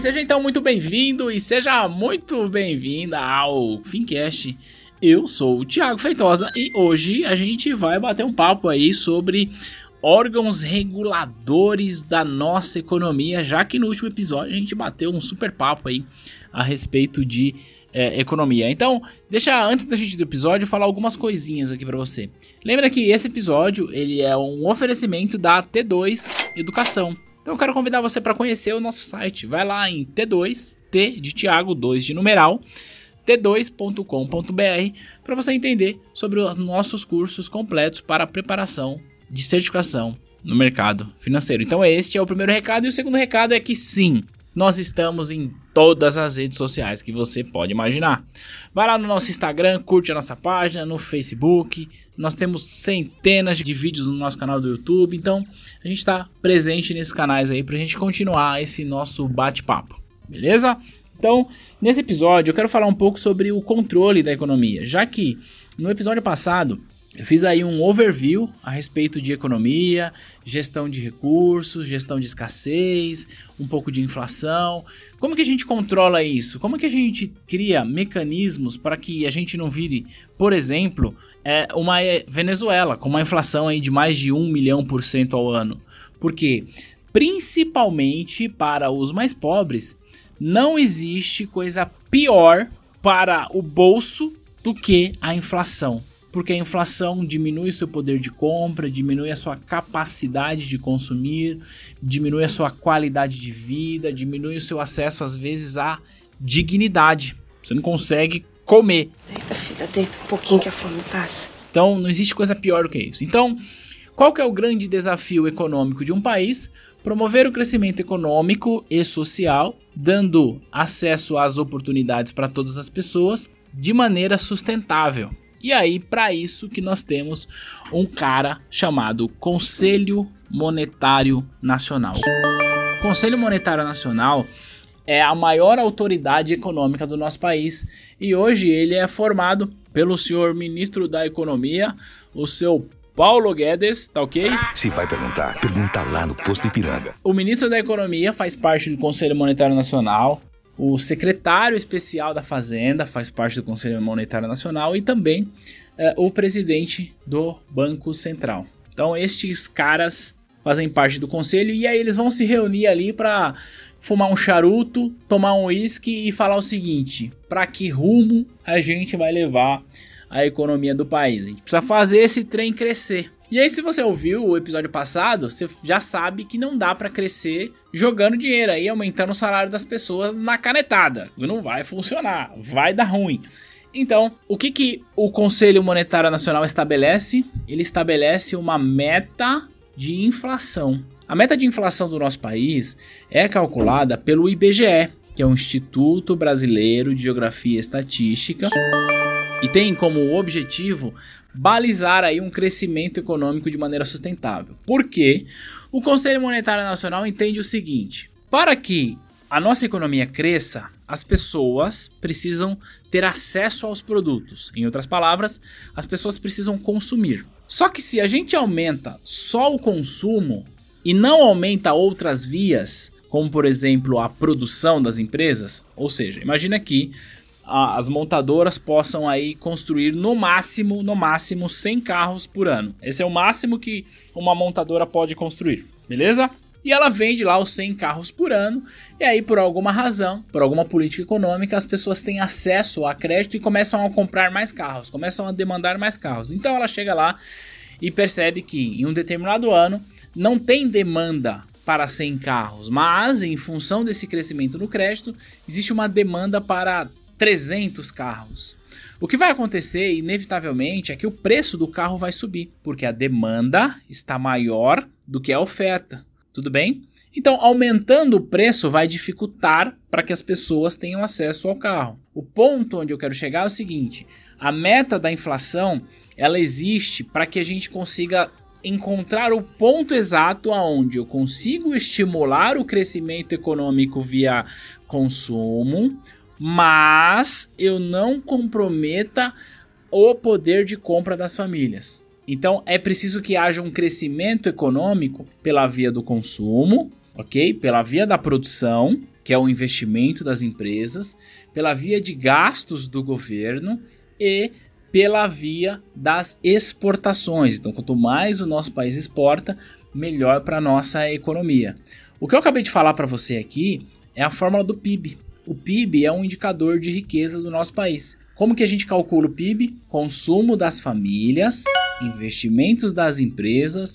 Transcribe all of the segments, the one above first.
Seja então muito bem-vindo e seja muito bem-vinda ao Fincast. Eu sou o Thiago Feitosa e hoje a gente vai bater um papo aí sobre órgãos reguladores da nossa economia, já que no último episódio a gente bateu um super papo aí a respeito de é, economia. Então, deixa antes da gente do episódio falar algumas coisinhas aqui para você. Lembra que esse episódio ele é um oferecimento da T2 Educação. Então eu quero convidar você para conhecer o nosso site. Vai lá em T2, T de Tiago, 2 de numeral, t2.com.br para você entender sobre os nossos cursos completos para preparação de certificação no mercado financeiro. Então este é o primeiro recado e o segundo recado é que sim, nós estamos em todas as redes sociais que você pode imaginar. Vai lá no nosso Instagram, curte a nossa página, no Facebook. Nós temos centenas de vídeos no nosso canal do YouTube. Então, a gente está presente nesses canais aí para a gente continuar esse nosso bate-papo. Beleza? Então, nesse episódio eu quero falar um pouco sobre o controle da economia, já que no episódio passado eu fiz aí um overview a respeito de economia, gestão de recursos, gestão de escassez, um pouco de inflação. Como que a gente controla isso? Como que a gente cria mecanismos para que a gente não vire, por exemplo, é, uma Venezuela com uma inflação aí de mais de 1 milhão por cento ao ano? Porque, principalmente para os mais pobres, não existe coisa pior para o bolso do que a inflação porque a inflação diminui o seu poder de compra, diminui a sua capacidade de consumir, diminui a sua qualidade de vida, diminui o seu acesso às vezes à dignidade. Você não consegue comer. Deita, filha, deita um pouquinho que a fome passa. Então, não existe coisa pior do que isso. Então, qual que é o grande desafio econômico de um país? Promover o crescimento econômico e social, dando acesso às oportunidades para todas as pessoas de maneira sustentável. E aí, para isso que nós temos um cara chamado Conselho Monetário Nacional. O Conselho Monetário Nacional é a maior autoridade econômica do nosso país e hoje ele é formado pelo senhor ministro da Economia, o seu Paulo Guedes, tá ok? Se vai perguntar, pergunta lá no posto Ipiranga. O ministro da Economia faz parte do Conselho Monetário Nacional, o secretário especial da Fazenda faz parte do Conselho Monetário Nacional e também é, o presidente do Banco Central. Então, estes caras fazem parte do conselho e aí eles vão se reunir ali para fumar um charuto, tomar um uísque e falar o seguinte: para que rumo a gente vai levar a economia do país? A gente precisa fazer esse trem crescer. E aí, se você ouviu o episódio passado, você já sabe que não dá para crescer jogando dinheiro aí, aumentando o salário das pessoas na canetada. Não vai funcionar, vai dar ruim. Então, o que, que o Conselho Monetário Nacional estabelece? Ele estabelece uma meta de inflação. A meta de inflação do nosso país é calculada pelo IBGE, que é o Instituto Brasileiro de Geografia e Estatística, e tem como objetivo balizar aí um crescimento econômico de maneira sustentável. Por quê? O Conselho Monetário Nacional entende o seguinte: para que a nossa economia cresça, as pessoas precisam ter acesso aos produtos. Em outras palavras, as pessoas precisam consumir. Só que se a gente aumenta só o consumo e não aumenta outras vias, como por exemplo a produção das empresas, ou seja, imagina que as montadoras possam aí construir no máximo, no máximo 100 carros por ano. Esse é o máximo que uma montadora pode construir, beleza? E ela vende lá os 100 carros por ano, e aí por alguma razão, por alguma política econômica, as pessoas têm acesso a crédito e começam a comprar mais carros, começam a demandar mais carros. Então ela chega lá e percebe que em um determinado ano não tem demanda para 100 carros, mas em função desse crescimento no crédito, existe uma demanda para 300 carros. O que vai acontecer, inevitavelmente, é que o preço do carro vai subir, porque a demanda está maior do que a oferta. Tudo bem? Então, aumentando o preço vai dificultar para que as pessoas tenham acesso ao carro. O ponto onde eu quero chegar é o seguinte: a meta da inflação ela existe para que a gente consiga encontrar o ponto exato aonde eu consigo estimular o crescimento econômico via consumo, mas eu não comprometa o poder de compra das famílias. Então é preciso que haja um crescimento econômico pela via do consumo, ok? Pela via da produção, que é o investimento das empresas, pela via de gastos do governo e pela via das exportações. Então, quanto mais o nosso país exporta, melhor para a nossa economia. O que eu acabei de falar para você aqui é a fórmula do PIB. O PIB é um indicador de riqueza do nosso país. Como que a gente calcula o PIB? Consumo das famílias, investimentos das empresas,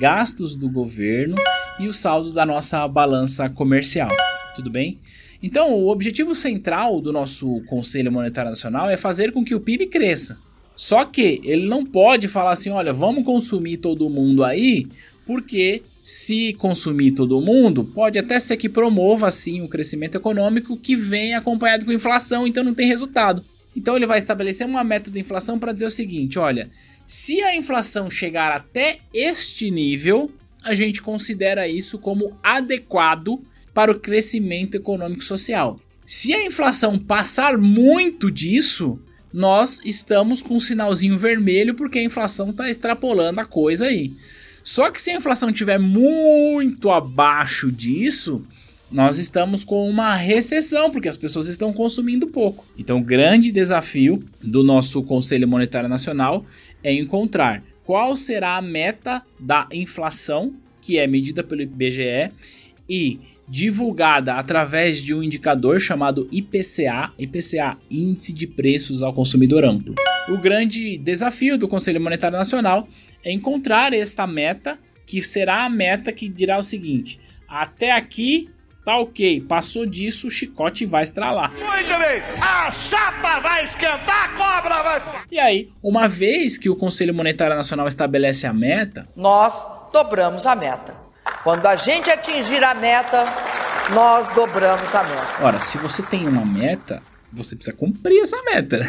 gastos do governo e o saldo da nossa balança comercial. Tudo bem? Então, o objetivo central do nosso Conselho Monetário Nacional é fazer com que o PIB cresça. Só que ele não pode falar assim: olha, vamos consumir todo mundo aí, porque se consumir todo mundo, pode até ser que promova assim o crescimento econômico que vem acompanhado com inflação, então não tem resultado. Então ele vai estabelecer uma meta de inflação para dizer o seguinte: olha, se a inflação chegar até este nível, a gente considera isso como adequado para o crescimento econômico social. Se a inflação passar muito disso, nós estamos com um sinalzinho vermelho porque a inflação está extrapolando a coisa aí. Só que se a inflação estiver muito abaixo disso, nós estamos com uma recessão, porque as pessoas estão consumindo pouco. Então, o grande desafio do nosso Conselho Monetário Nacional é encontrar qual será a meta da inflação, que é medida pelo IBGE, e divulgada através de um indicador chamado IPCA, IPCA, Índice de Preços ao Consumidor Amplo. O grande desafio do Conselho Monetário Nacional é encontrar esta meta, que será a meta que dirá o seguinte: até aqui tá ok, passou disso, o chicote vai estralar. Muito bem, a chapa vai esquentar, a cobra vai. E aí, uma vez que o Conselho Monetário Nacional estabelece a meta, nós dobramos a meta. Quando a gente atingir a meta, nós dobramos a meta. Ora, se você tem uma meta, você precisa cumprir essa meta.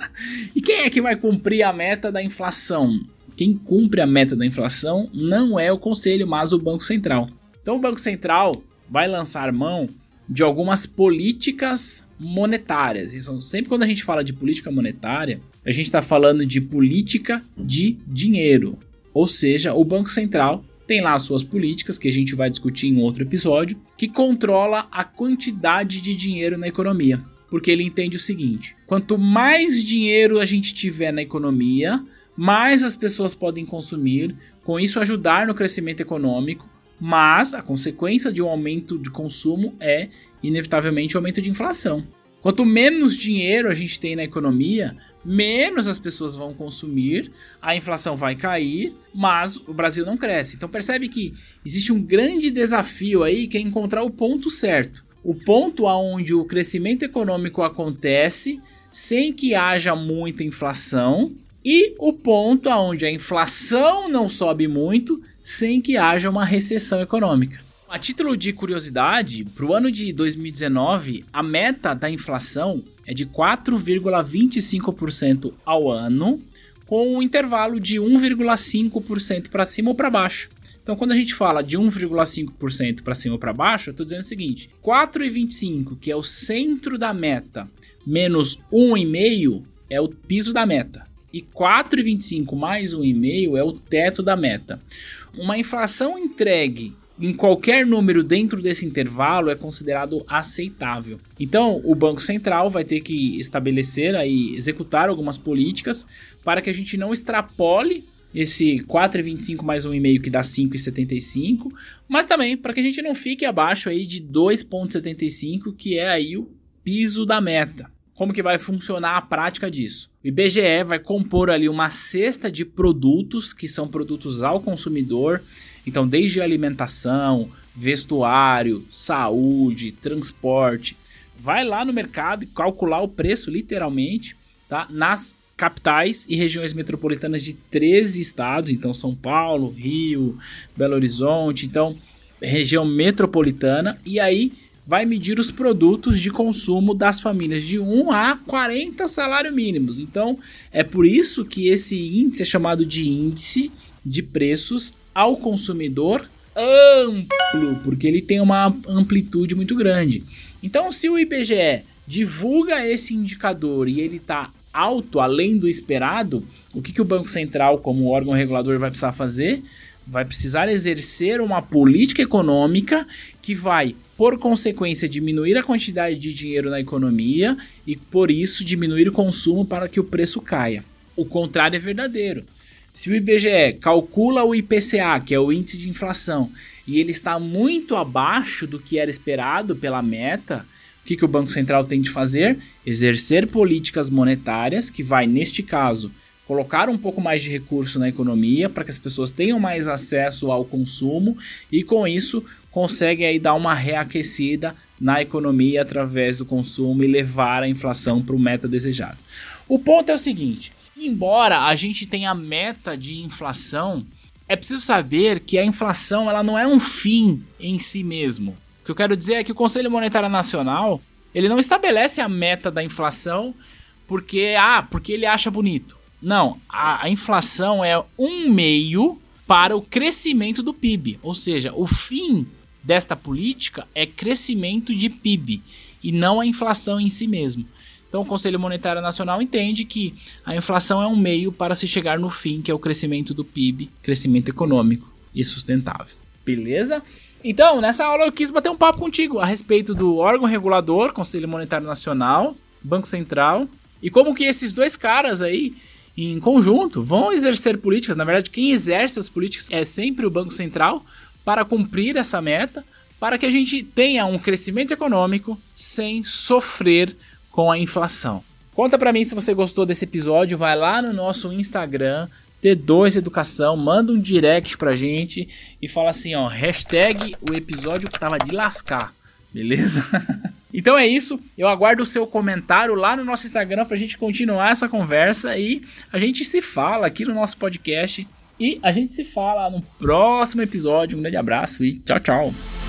e quem é que vai cumprir a meta da inflação? Quem cumpre a meta da inflação não é o Conselho, mas o Banco Central. Então o Banco Central vai lançar mão de algumas políticas monetárias. Isso, sempre quando a gente fala de política monetária, a gente está falando de política de dinheiro. Ou seja, o Banco Central tem lá as suas políticas, que a gente vai discutir em outro episódio, que controla a quantidade de dinheiro na economia. Porque ele entende o seguinte: quanto mais dinheiro a gente tiver na economia, mais as pessoas podem consumir, com isso ajudar no crescimento econômico, mas a consequência de um aumento de consumo é, inevitavelmente, o um aumento de inflação. Quanto menos dinheiro a gente tem na economia, menos as pessoas vão consumir, a inflação vai cair, mas o Brasil não cresce. Então percebe que existe um grande desafio aí que é encontrar o ponto certo. O ponto aonde o crescimento econômico acontece sem que haja muita inflação e o ponto aonde a inflação não sobe muito sem que haja uma recessão econômica. A título de curiosidade, para o ano de 2019, a meta da inflação é de 4,25% ao ano, com um intervalo de 1,5% para cima ou para baixo. Então, quando a gente fala de 1,5% para cima ou para baixo, eu estou dizendo o seguinte: 4,25, que é o centro da meta, menos 1,5 é o piso da meta. E 4,25 mais 1,5 é o teto da meta. Uma inflação entregue em qualquer número dentro desse intervalo é considerado aceitável. Então, o Banco Central vai ter que estabelecer aí, executar algumas políticas para que a gente não extrapole esse 4,25 mais 1,5 que dá 5,75, mas também para que a gente não fique abaixo aí de 2,75, que é aí o piso da meta. Como que vai funcionar a prática disso? O IBGE vai compor ali uma cesta de produtos que são produtos ao consumidor. Então, desde alimentação, vestuário, saúde, transporte, vai lá no mercado e calcular o preço literalmente tá? Nas capitais e regiões metropolitanas de 13 estados, então São Paulo, Rio, Belo Horizonte, então região metropolitana, e aí vai medir os produtos de consumo das famílias de 1 a 40 salários mínimos. Então, é por isso que esse índice é chamado de índice de preços ao consumidor amplo, porque ele tem uma amplitude muito grande. Então, se o IBGE divulga esse indicador e ele está alto, além do esperado, o que, que o Banco Central, como órgão regulador, vai precisar fazer? Vai precisar exercer uma política econômica que vai, por consequência, diminuir a quantidade de dinheiro na economia e, por isso, diminuir o consumo para que o preço caia. O contrário é verdadeiro. Se o IBGE calcula o IPCA, que é o índice de inflação, e ele está muito abaixo do que era esperado pela meta, o que, que o Banco Central tem de fazer? Exercer políticas monetárias, que vai, neste caso, colocar um pouco mais de recurso na economia para que as pessoas tenham mais acesso ao consumo e com isso consegue aí dar uma reaquecida na economia através do consumo e levar a inflação para o meta desejado. O ponto é o seguinte: embora a gente tenha meta de inflação, é preciso saber que a inflação ela não é um fim em si mesmo. O que eu quero dizer é que o Conselho Monetário Nacional ele não estabelece a meta da inflação porque ah porque ele acha bonito. Não, a, a inflação é um meio para o crescimento do PIB, ou seja, o fim desta política é crescimento de PIB e não a inflação em si mesmo. Então, o Conselho Monetário Nacional entende que a inflação é um meio para se chegar no fim, que é o crescimento do PIB, crescimento econômico e sustentável. Beleza? Então, nessa aula eu quis bater um papo contigo a respeito do órgão regulador, Conselho Monetário Nacional, Banco Central, e como que esses dois caras aí, em conjunto, vão exercer políticas. Na verdade, quem exerce as políticas é sempre o Banco Central para cumprir essa meta, para que a gente tenha um crescimento econômico sem sofrer com a inflação. Conta para mim se você gostou desse episódio, vai lá no nosso Instagram, T2 Educação, manda um direct pra gente e fala assim, ó, hashtag o episódio que tava de lascar, beleza? então é isso, eu aguardo o seu comentário lá no nosso Instagram pra gente continuar essa conversa e a gente se fala aqui no nosso podcast e a gente se fala no próximo episódio. Um grande abraço e tchau, tchau.